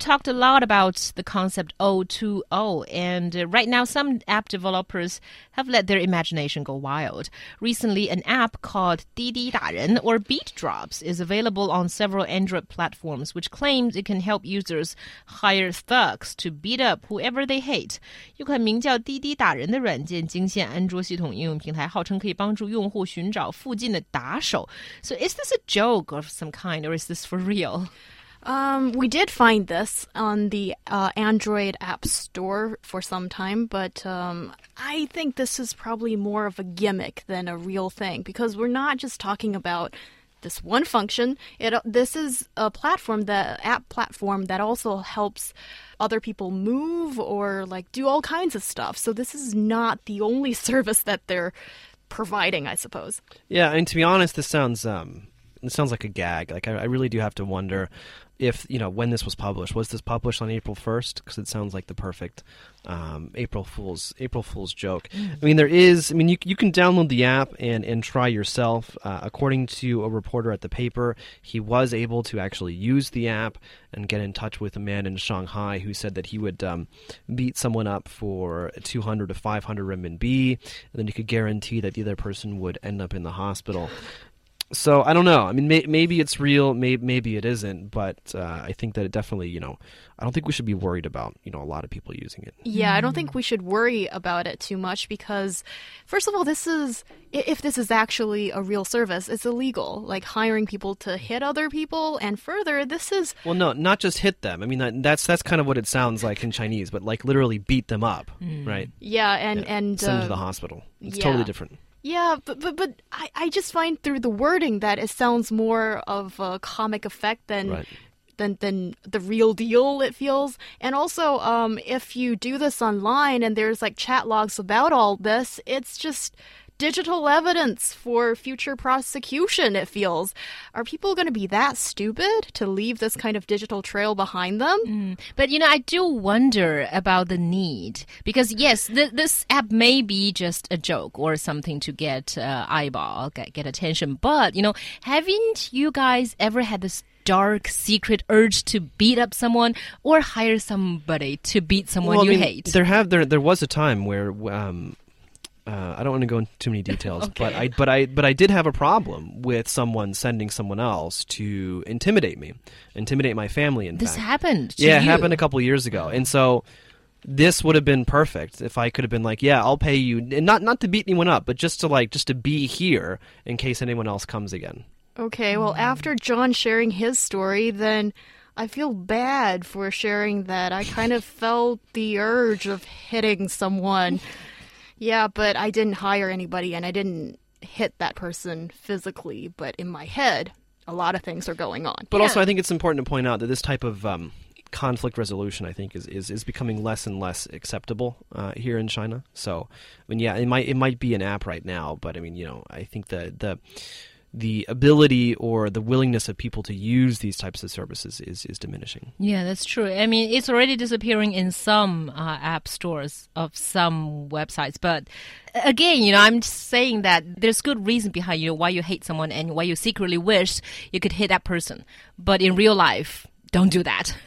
talked a lot about the concept O2O, and uh, right now some app developers have let their imagination go wild. Recently, an app called Didi Daren or Beat Drops is available on several Android platforms, which claims it can help users hire thugs to beat up whoever they hate. 有款名叫滴滴打人的软件惊现安卓系统应用平台，号称可以帮助用户寻找附近的打手。So is this a joke of some kind, or is this for real? Um, we did find this on the uh, Android App Store for some time, but um, I think this is probably more of a gimmick than a real thing because we're not just talking about this one function. It this is a platform the app platform that also helps other people move or like do all kinds of stuff. So this is not the only service that they're providing, I suppose. Yeah, and to be honest, this sounds um, it sounds like a gag. Like I, I, really do have to wonder if you know when this was published. Was this published on April first? Because it sounds like the perfect um, April Fool's April Fool's joke. Mm. I mean, there is. I mean, you you can download the app and and try yourself. Uh, according to a reporter at the paper, he was able to actually use the app and get in touch with a man in Shanghai who said that he would um, beat someone up for 200 to 500 renminbi, and then he could guarantee that the other person would end up in the hospital so I don't know. I mean, may, maybe it's real, maybe maybe it isn't, but uh, I think that it definitely, you know, I don't think we should be worried about, you know, a lot of people using it. Yeah, I don't think we should worry about it too much because, first of all, this is if this is actually a real service, it's illegal. Like hiring people to hit other people, and further, this is well, no, not just hit them. I mean, that, that's that's kind of what it sounds like in Chinese, but like literally beat them up, mm. right? Yeah, and yeah. and send uh, to the hospital. It's yeah. totally different. Yeah, but but but I, I just find through the wording that it sounds more of a comic effect than right. than than the real deal it feels. And also, um, if you do this online and there's like chat logs about all this, it's just digital evidence for future prosecution, it feels. Are people going to be that stupid to leave this kind of digital trail behind them? Mm. But, you know, I do wonder about the need because, yes, th this app may be just a joke or something to get uh, eyeball, get, get attention. But, you know, haven't you guys ever had this dark secret urge to beat up someone or hire somebody to beat someone well, you I mean, hate. There have there there was a time where um, uh, I don't want to go into too many details, okay. but I but I but I did have a problem with someone sending someone else to intimidate me, intimidate my family. In this fact. happened. yeah, it happened a couple years ago, and so this would have been perfect if I could have been like, yeah, I'll pay you, and not not to beat anyone up, but just to like just to be here in case anyone else comes again. Okay, well, after John sharing his story, then. I feel bad for sharing that. I kind of felt the urge of hitting someone. Yeah, but I didn't hire anybody and I didn't hit that person physically, but in my head, a lot of things are going on. But yeah. also, I think it's important to point out that this type of um, conflict resolution, I think, is, is, is becoming less and less acceptable uh, here in China. So, I mean, yeah, it might it might be an app right now, but I mean, you know, I think the the the ability or the willingness of people to use these types of services is, is diminishing. Yeah, that's true. I mean, it's already disappearing in some uh, app stores of some websites. But again, you know, I'm saying that there's good reason behind you know, why you hate someone and why you secretly wish you could hit that person. But in real life, don't do that.